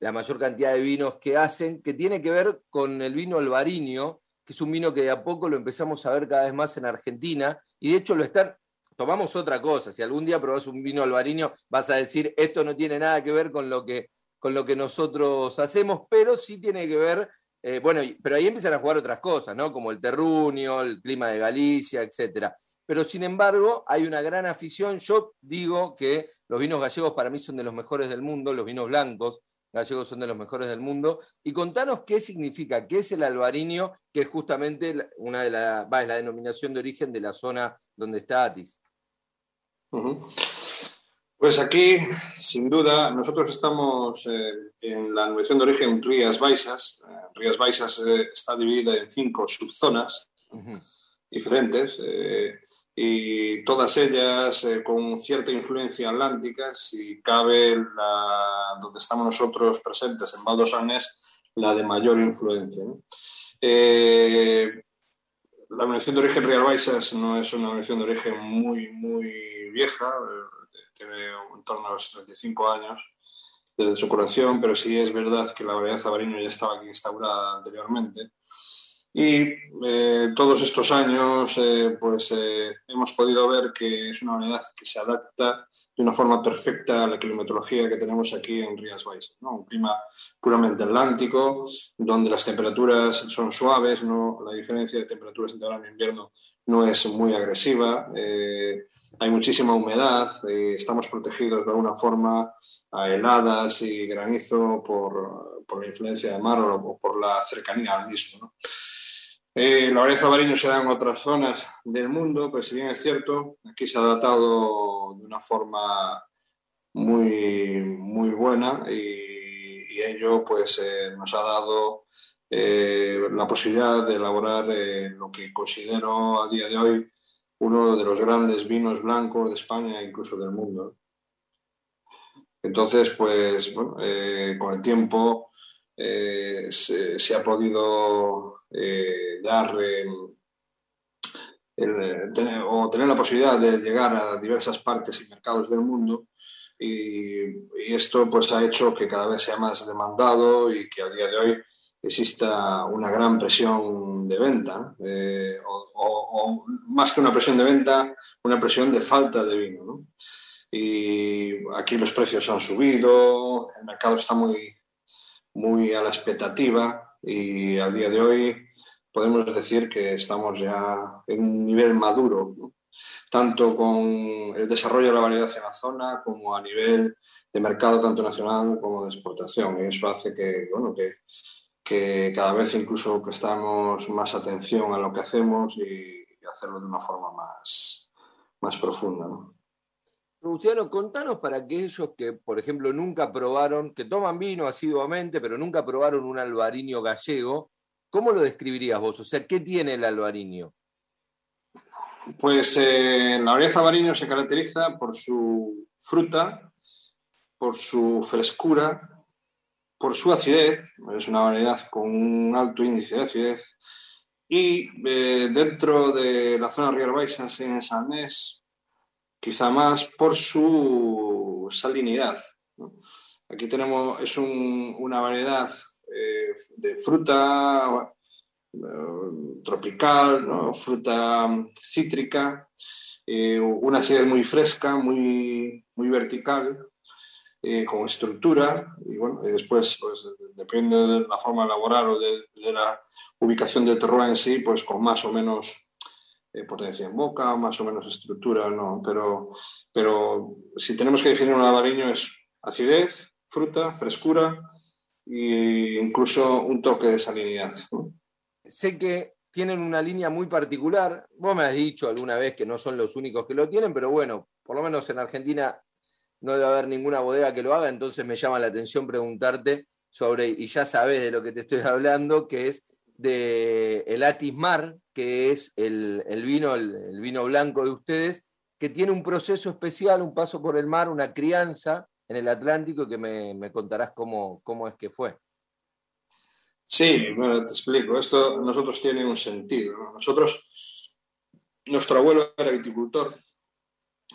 la mayor cantidad de vinos que hacen, que tiene que ver con el vino albariño, que es un vino que de a poco lo empezamos a ver cada vez más en Argentina, y de hecho lo están, tomamos otra cosa, si algún día probás un vino albariño, vas a decir, esto no tiene nada que ver con lo que, con lo que nosotros hacemos, pero sí tiene que ver, eh, bueno, pero ahí empiezan a jugar otras cosas, ¿no? Como el terruño, el clima de Galicia, etcétera. Pero sin embargo, hay una gran afición. Yo digo que los vinos gallegos para mí son de los mejores del mundo, los vinos blancos gallegos son de los mejores del mundo. Y contanos qué significa, qué es el albariño, que es justamente una de la, va, es la denominación de origen de la zona donde está Atis. Pues aquí, sin duda, nosotros estamos eh, en la denominación de origen Rías Baixas. Eh, Rías Baixas eh, está dividida en cinco subzonas diferentes eh, y todas ellas eh, con cierta influencia atlántica. Si cabe, la, donde estamos nosotros presentes en Valdo Sanés, la de mayor influencia. ¿no? Eh, la denominación de origen Rías Baixas no es una denominación de origen muy, muy vieja, eh, tiene en torno a los 35 años desde su curación, pero sí es verdad que la variedad Zabariño ya estaba aquí instaurada anteriormente. Y eh, todos estos años eh, pues, eh, hemos podido ver que es una variedad que se adapta de una forma perfecta a la climatología que tenemos aquí en Rías Baixas. ¿no? Un clima puramente atlántico, donde las temperaturas son suaves, ¿no? la diferencia de temperaturas entre verano e invierno no es muy agresiva, eh, hay muchísima humedad, eh, estamos protegidos de alguna forma a heladas y granizo por, por la influencia de mar o por la cercanía al mismo. ¿no? Eh, la variedad zabariño se da en otras zonas del mundo, pero si bien es cierto, aquí se ha datado de una forma muy, muy buena y, ello pues, eh, nos ha dado eh, la posibilidad de elaborar eh, lo que considero a día de hoy uno de los grandes vinos blancos de España e incluso del mundo. Entonces, pues con el tiempo se, ha podido eh, dar el, tener, o tener la posibilidad de llegar a diversas partes y mercados del mundo y, y, esto pues ha hecho que cada vez sea más demandado y que a día de hoy exista una gran presión de venta eh, o, o, o, más que una presión de venta, una presión de falta de vino. ¿no? Y aquí los precios han subido, el mercado está muy, muy a la expectativa y al día de hoy podemos decir que estamos ya en un nivel maduro, tanto con el desarrollo de la variedad en la zona como a nivel de mercado tanto nacional como de exportación. Y eso hace que, bueno, que, cada vez incluso prestamos más atención a lo que hacemos y, hacerlo de una forma más, más profunda. Luciano, contanos para aquellos que, por ejemplo, nunca probaron, que toman vino asiduamente, pero nunca probaron un albariño gallego, ¿cómo lo describirías vos? O sea, ¿qué tiene el albariño? Pues eh, la variedad albariño se caracteriza por su fruta, por su frescura, por su acidez, es una variedad con un alto índice de acidez, y eh, dentro de la zona Rías Baixas en Sanés, quizá más por su salinidad. Aquí tenemos, es un, una variedad eh, de fruta eh, tropical, fruta cítrica, eh, una acidez muy fresca, muy, muy vertical, con estructura, y bueno, después, pues, depende de la forma de elaborar o de, de la ubicación del terroir en sí, pues con más o menos eh, potencia en boca, más o menos estructura, no, pero, pero si tenemos que definir un albariño es acidez, fruta, frescura e incluso un toque de salinidad. Sé que tienen una línea muy particular. Vos me has dicho alguna vez que no son los únicos que lo tienen, pero bueno, por lo menos en Argentina no debe haber ninguna bodega que lo haga, entonces me llama la atención preguntarte sobre, y ya sabes de lo que te estoy (laughs) hablando, que es de el Atismar, que es el, el vino, el, el vino blanco de ustedes, que tiene un proceso especial, un paso por el mar, una crianza en el Atlántico, que me, me contarás cómo, cómo es que fue. Sí, bueno, te explico. Esto nosotros tiene un sentido. ¿no? Nosotros, nuestro abuelo era viticultor,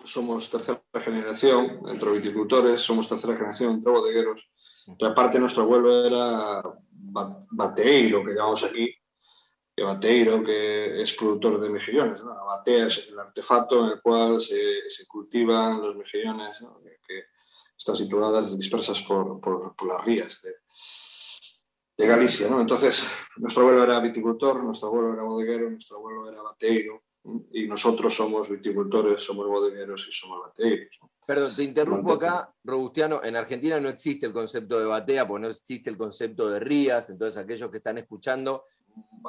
somos tercera generación entre viticultores, somos tercera generación entre bodegueros. Y aparte, nuestro abuelo era ba- bateeiro, que llamamos aquí, que bateeiro, que es productor de mejillones. La batea es el artefacto en el cual se, se cultivan los mejillones, que, están situadas dispersas por, por- las rías de, Galicia. ¿no? Entonces, nuestro abuelo era viticultor, nuestro abuelo era bodeguero, nuestro abuelo era bateeiro, ¿no? Y nosotros somos viticultores, somos bodegueros y somos bateeiros. ¿no? Perdón, te interrumpo acá, Robustiano. En Argentina no existe el concepto de batea, porque no existe el concepto de rías. Entonces, aquellos que están escuchando,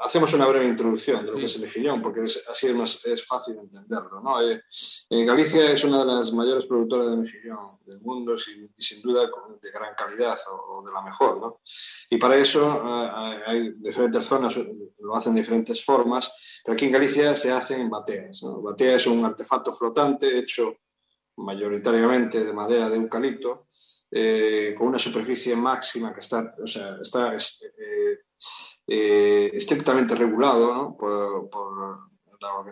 Hacemos una breve introducción de lo que es el mejillón, porque es- así es, más, es fácil entenderlo. ¿no? Eh, eh, Galicia es una de las mayores productoras de mejillón del mundo sin- y sin duda de gran calidad o, o de la mejor. ¿no? Y para eso eh, hay diferentes zonas, lo hacen de diferentes formas, pero aquí en Galicia se hacen en bateas. ¿no? Batea es un artefacto flotante hecho mayoritariamente de madera de eucalipto, eh, con una superficie máxima que está, o sea, está es- eh, estrictamente regulado ¿no? por, por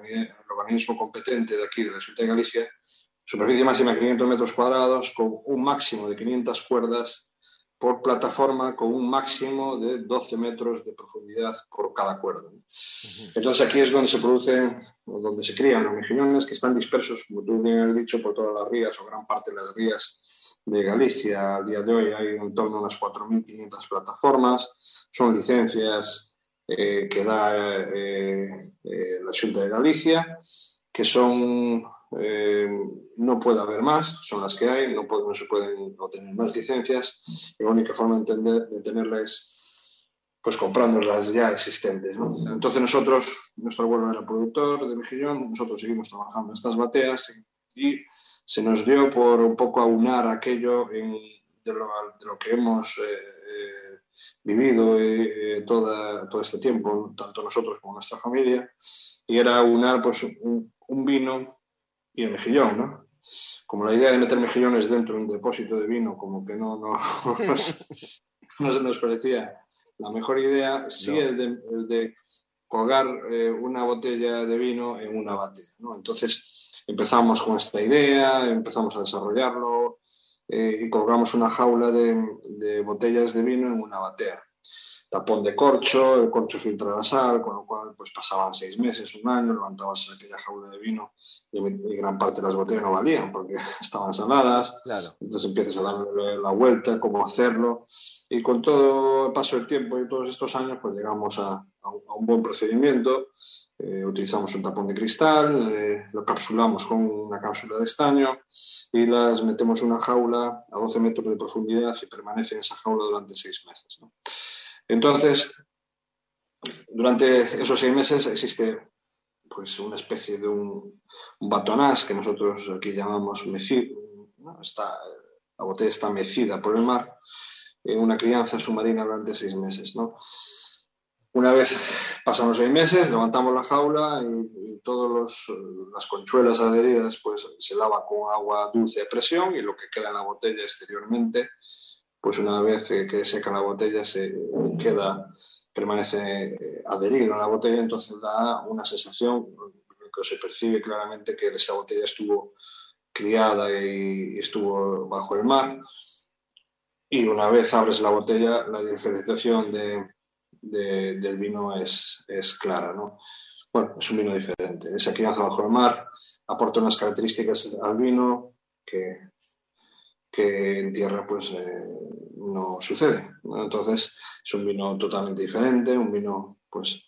el organismo competente de aquí, de la Ciudad de Galicia, superficie máxima de 500 metros cuadrados, con un máximo de 500 cuerdas por plataforma, con un máximo de 12 metros de profundidad por cada cuerda. Entonces aquí es donde se producen, o donde se crían los mejillones, que están dispersos, como tú bien has dicho, por todas las rías o gran parte de las rías de Galicia. Al día de hoy hay en torno a unas 4.500 plataformas. Son licencias eh, que da eh, eh, la Junta de Galicia, que son, eh, no puede haber más, son las que hay, no, se pueden obtener más licencias. Y la única forma de, entender, de tenerlas es pues comprando las ya existentes. Entonces nosotros, nuestro abuelo era productor de mejillón, nosotros seguimos trabajando en estas bateas y se nos dio por un poco aunar aquello en- de, lo, que hemos eh, eh, vivido toda, todo este tiempo, tanto nosotros como nuestra familia, y era aunar pues, un vino y el mejillón, ¿no? Como la idea de meter mejillones dentro de un depósito de vino, como que no, no, (laughs) no, se- no se nos parecía la mejor idea, sí el de, de colgar eh, una botella de vino en una batea. ¿no? Entonces empezamos con esta idea, empezamos a desarrollarlo eh, y colgamos una jaula de, de botellas de vino en una batea. Tapón de corcho, el corcho filtra la sal, con lo cual pues pasaban seis meses, un año, levantabas aquella jaula de vino y, y gran parte de las botellas no valían porque (laughs) estaban saladas, claro. entonces empiezas a darle la vuelta, cómo hacerlo. Y con todo el paso del tiempo y todos estos años, pues llegamos a, a un, a un buen procedimiento. Eh, utilizamos un tapón de cristal, eh, lo capsulamos con una cápsula de estaño y las metemos en una jaula a 12 metros de profundidad y permanece en esa jaula durante seis meses. ¿no? Entonces, durante esos seis meses existe pues una especie de un, un que nosotros aquí llamamos mecido, la botella está mecida por el mar, en una crianza submarina durante seis meses. ¿no? Una vez pasan los seis meses, levantamos la jaula y, y todas las conchuelas adheridas pues, se lava con agua dulce a presión y lo que queda en la botella exteriormente, pues una vez que, seca la botella se queda, permanece adherido a la botella, entonces da una sensación que se percibe claramente que esa botella estuvo criada y estuvo bajo el mar. Y una vez abres la botella, la diferenciación de, de, del vino es, es clara. ¿no? Bueno, es un vino diferente. Esa crianza bajo el mar aporta unas características al vino que, que en tierra pues eh, no sucede. Entonces es un vino totalmente diferente, un vino pues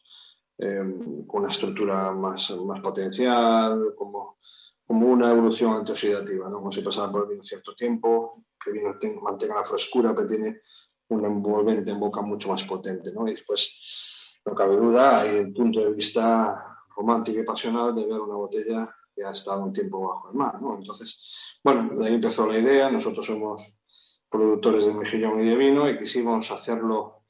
eh, con una estructura más, más potencial, como, como una evolución antioxidativa, ¿no? como si pasara por el vino cierto tiempo, que el vino ten, mantenga la frescura, pero tiene un envolvente en boca mucho más potente. ¿no? Y después no cabe duda, hay el punto de vista romántico y pasional de ver una botella que ha estado un tiempo bajo el mar. ¿no? Entonces, bueno, de ahí empezó la idea. Nosotros somos productores de mejillón y de vino y quisimos hacerlo,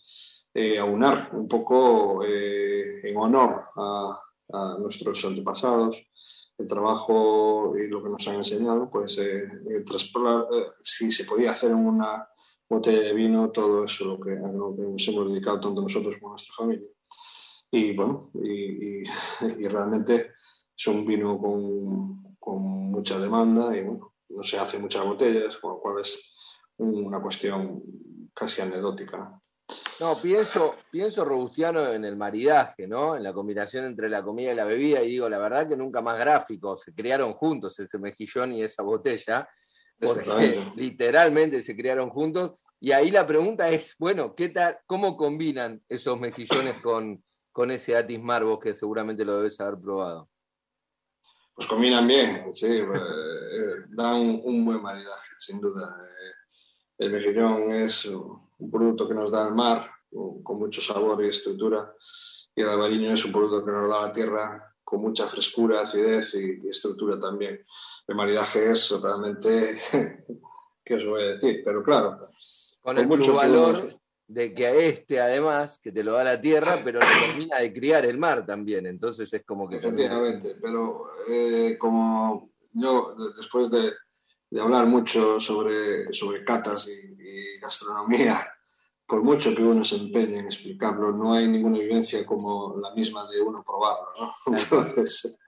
eh, aunar un poco eh, en honor a, a, nuestros antepasados, el trabajo y lo que nos han enseñado, pues eh, eh, si se podía hacer en una botella de vino, todo eso lo que, a lo que nos hemos dedicado tanto nosotros como nuestra familia. Y bueno, y, y, (laughs) y realmente es un vino con, con, mucha demanda y bueno, no se hacen muchas botellas, con lo cual es una cuestión casi anecdótica. ¿no? Pienso, pienso robustiano en el maridaje, ¿no? En la combinación entre la comida y la bebida, y digo, la verdad que nunca más gráfico, se crearon juntos ese mejillón y esa botella, porque literalmente se crearon juntos. Y ahí la pregunta es, bueno, ¿qué tal, ¿cómo combinan esos mejillones con, con ese Atis Marvos que seguramente lo debes haber probado? Pues combinan bien, sí, eh, dan un, un, buen maridaje, sin duda. Eh, el mejillón es un producto que nos da el mar, con mucho sabor y estructura, y el albariño es un producto que nos da la tierra con mucha frescura, acidez y, y estructura también. El maridaje es realmente, (laughs) ¿qué os voy a decir? Pero claro, con, el mucho valor de que a este además, que te lo da la tierra, pero no termina de criar el mar también, entonces es como que... Efectivamente, pero eh, como yo después de, de, hablar mucho sobre, sobre catas y, y gastronomía, por mucho que uno se empeñe en explicarlo, no hay ninguna vivencia como la misma de uno probarlo, ¿no? Entonces...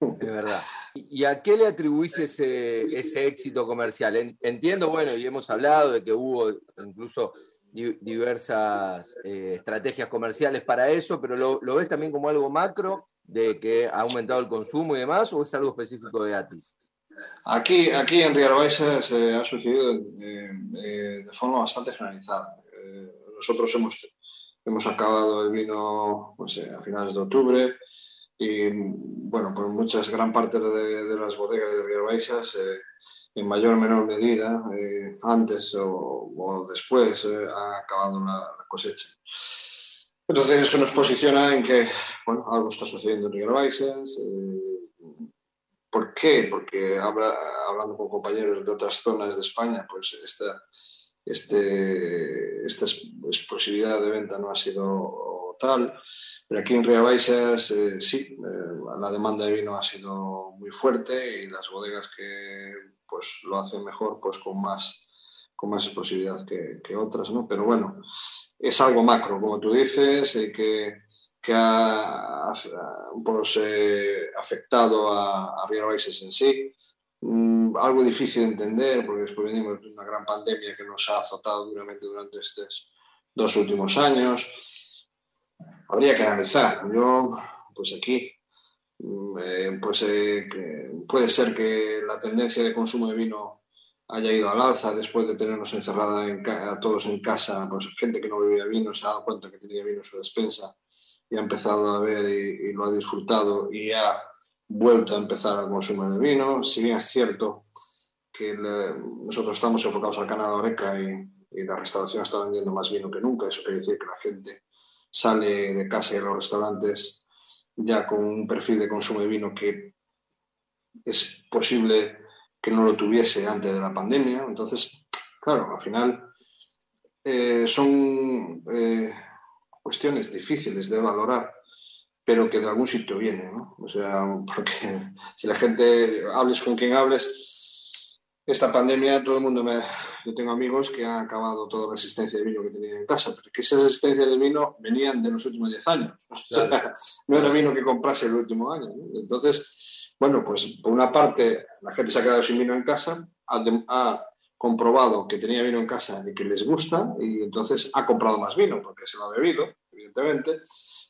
Es verdad. ¿Y a qué le atribuís ese, ese éxito comercial? Entiendo, bueno, y hemos hablado de que hubo incluso diversas eh, estrategias comerciales para eso, pero lo, ¿lo, ves también como algo macro de que ha aumentado el consumo y demás, o es algo específico de Atis? Aquí, aquí en Riarbaixa se ha sucedido eh, eh, de forma bastante generalizada. Eh, nosotros hemos, hemos acabado el vino pues, a finales de octubre y, bueno, por muchas, gran parte de, de las bodegas de Riarbaixa en mayor o menor medida, eh, antes o, o después, eh, ha acabado la, la, cosecha. Entonces eso nos posiciona en que bueno, algo está sucediendo en Río Baixas. Eh, ¿Por qué? Porque habla, hablando con compañeros de otras zonas de España, pues esta, este, esta explosividad de venta no ha sido tal. Pero aquí en Río Baixas eh, sí, la demanda de vino ha sido muy fuerte y las bodegas que pues lo hacen mejor pues con más, con más explosividad que, que otras, ¿no? Pero bueno, es algo macro, como tú dices, eh, que, que ha pues, eh, afectado a, a Río Baixas en sí. Mm, algo difícil de entender, porque después venimos de una gran pandemia que nos ha azotado duramente durante estos dos últimos años. Habría que analizar. Yo, pues aquí, eh, pues eh, puede ser que la tendencia de consumo de vino haya ido al alza después de tenernos encerrada en a todos en casa, pues gente que no bebía vino se ha dado cuenta que tenía vino en su despensa y ha empezado a ver y, y lo ha disfrutado y ha vuelto a empezar el consumo de vino. Si bien es cierto que nosotros estamos enfocados al canal Oreca y, y la restauración está vendiendo más vino que nunca, eso quiere decir que la gente sale de casa y a los restaurantes ya con un perfil de consumo de vino que es posible que no lo tuviese antes de la pandemia. Entonces, claro, al final eh, son eh, cuestiones difíciles de valorar, pero que de algún sitio vienen, ¿no? O sea, (laughs) porque si la gente, hables con quien hables, esta pandemia todo el mundo me... Yo tengo amigos que han acabado toda la existencia de vino que tenían en casa, pero que esas existencias de vino venían de los últimos 10 años. Claro. (laughs) O sea, no era vino que comprase el último año. ¿no? Entonces, bueno, pues por una parte la gente se ha quedado sin vino en casa, ha, ha, comprobado que tenía vino en casa y que les gusta, y entonces ha comprado más vino porque se lo ha bebido, evidentemente,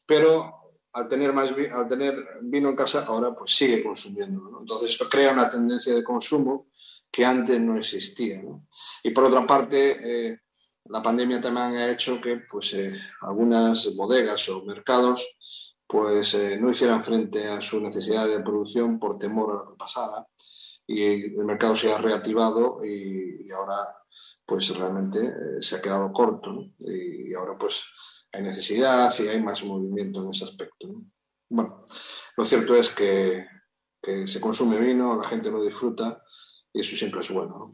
pero al tener, más, al tener vino en casa ahora pues sigue consumiendo. ¿no? Entonces esto crea una tendencia de consumo que antes no existía. ¿no? Y por otra parte, eh, la pandemia también ha hecho que pues, eh, algunas bodegas o mercados pues, eh, no hicieran frente a su necesidad de producción por temor a lo que pasara y el mercado se ha reactivado y, y ahora pues realmente se ha quedado corto ¿no? y, y, ahora pues hay necesidad y hay más movimiento en ese aspecto. ¿no? Bueno, lo cierto es que, que, se consume vino, la gente lo disfruta eso siempre es bueno. ¿no?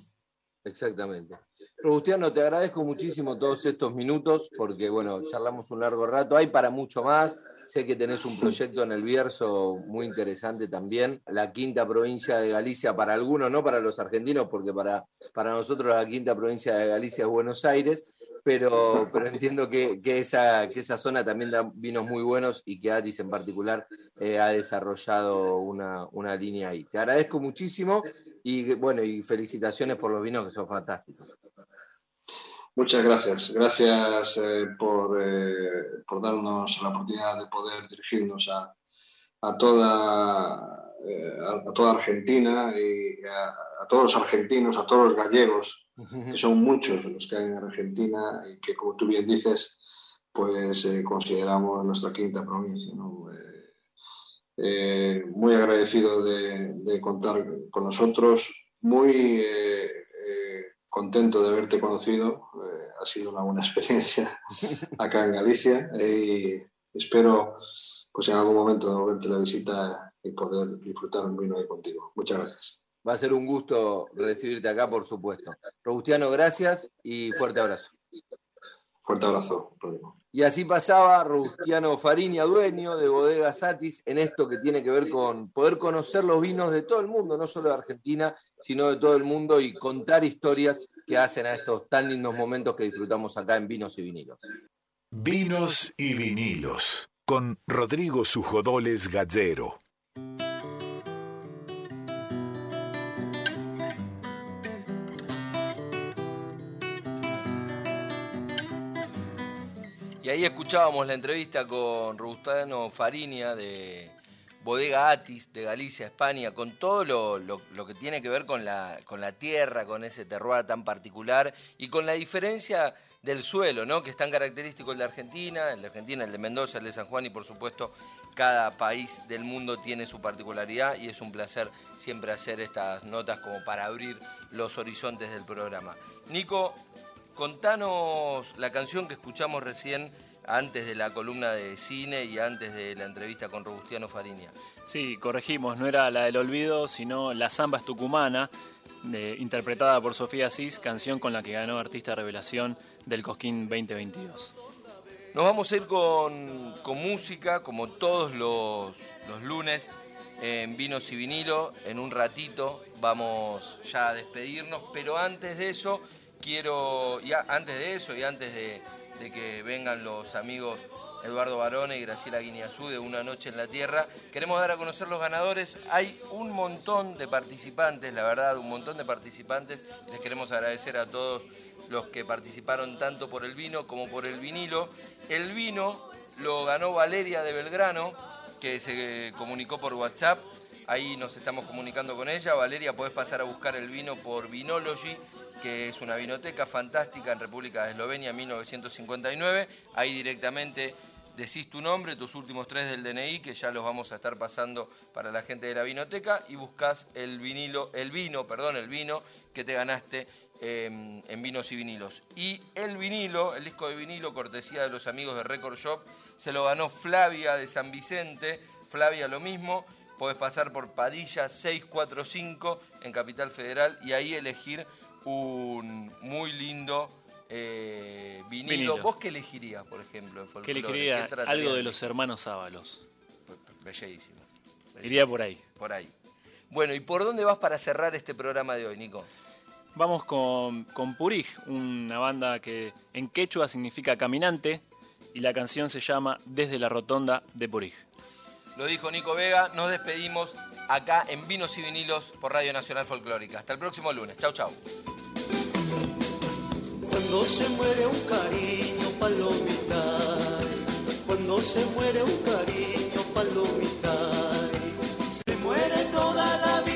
Exactamente. Robustiano, te agradezco muchísimo todos estos minutos porque, bueno, charlamos un largo rato. Hay para mucho más. Sé que tenés un proyecto en el Bierzo muy interesante también. La quinta provincia de Galicia, para algunos, no para los argentinos, porque para, para nosotros la quinta provincia de Galicia es Buenos Aires, pero, pero (laughs) entiendo que, que, esa, que esa zona también da vinos muy buenos y que Atis en particular eh, ha desarrollado una, una línea ahí. Te agradezco muchísimo y, bueno, y felicitaciones por los vinos que son fantásticos. Muchas gracias. Gracias eh, por, eh, por, darnos la oportunidad de poder dirigirnos a, a toda, eh, a, a, toda Argentina y a, a, todos los argentinos, a todos los gallegos, son muchos los que hay en Argentina y que, como tú bien dices, pues consideramos nuestra quinta provincia. ¿no? muy agradecido de, contar con nosotros, muy contento de haberte conocido. Eh, ha sido una buena (laughs) experiencia acá en Galicia y espero pues en algún momento verte la visita y poder disfrutar un vino ahí contigo. Muchas gracias. Va a ser un gusto recibirte acá, por supuesto. Robustiano, gracias y fuerte abrazo. Fuerte abrazo, Rodrigo. Y así pasaba Robustiano Fariña, dueño de Bodega Satis, en esto que tiene que ver con poder conocer los vinos de todo el mundo, no solo de Argentina, sino de todo el mundo y contar historias que hacen a estos tan lindos momentos que disfrutamos acá en Vinos y Vinilos. Vinos y Vinilos, con Rodrigo Sujodoles Gallero. Ahí escuchábamos la entrevista con Robustiano Fariña de Bodega Atis de Galicia, España, con todo lo, lo, lo, que tiene que ver con la, con la tierra, con ese terroir tan particular y con la diferencia del suelo, ¿no? que es tan característico el de Argentina, el de Argentina, el de Mendoza, el de San Juan y por supuesto cada país del mundo tiene su particularidad y es un placer siempre hacer estas notas como para abrir los horizontes del programa. Nico, contanos la canción que escuchamos recién antes de la columna de cine y antes de la entrevista con Robustiano Fariña. Sí, corregimos, no era la del olvido, sino La Zamba es Tucumana, de, interpretada por Sofía Cis, canción con la que ganó Artista Revelación del Cosquín 2022. Nos vamos a ir con, con música, como todos los, los lunes, en Vinos y Vinilo. En un ratito vamos ya a despedirnos, pero antes de eso, quiero, ya antes de eso y antes de de que vengan los amigos Eduardo Barone y Graciela Guineazú de Una Noche en la Tierra. Queremos dar a conocer los ganadores. Hay un montón de participantes, la verdad, un montón de participantes. Les queremos agradecer a todos los que participaron tanto por el vino como por el vinilo. El vino lo ganó Valeria de Belgrano, que se comunicó por WhatsApp. Ahí nos estamos comunicando con ella. Valeria, podés pasar a buscar el vino por Vinology, que es una vinoteca fantástica en República de Eslovenia, 1959. Ahí directamente decís tu nombre, tus últimos tres del DNI, que ya los vamos a estar pasando para la gente de la vinoteca, y buscas el vinilo, el vino, perdón, el vino que te ganaste eh, en vinos y vinilos. Y el vinilo, el disco de vinilo, cortesía de los amigos de Record Shop, se lo ganó Flavia de San Vicente. Flavia lo mismo, podés pasar por Padilla 645 en Capital Federal y ahí elegir un muy lindo eh, vinilo. vinilo. ¿Vos qué elegirías, por ejemplo? ¿Qué elegiría? ¿Qué Algo de los hermanos Ábalos. Bellísimo. Bellísimo. Iría por ahí. Por ahí. Bueno, ¿y por dónde vas para cerrar este programa de hoy, Nico? Vamos con, con Purij, una banda que en quechua significa caminante y la canción se llama Desde la Rotonda de Purij. Lo dijo Nico Vega, nos despedimos acá en Vinos y Vinilos por Radio Nacional Folclórica. Hasta el próximo lunes. Chau, chau. Cuando se muere un cariño, palomita. Cuando se muere un cariño, palomita. Se muere toda la vida,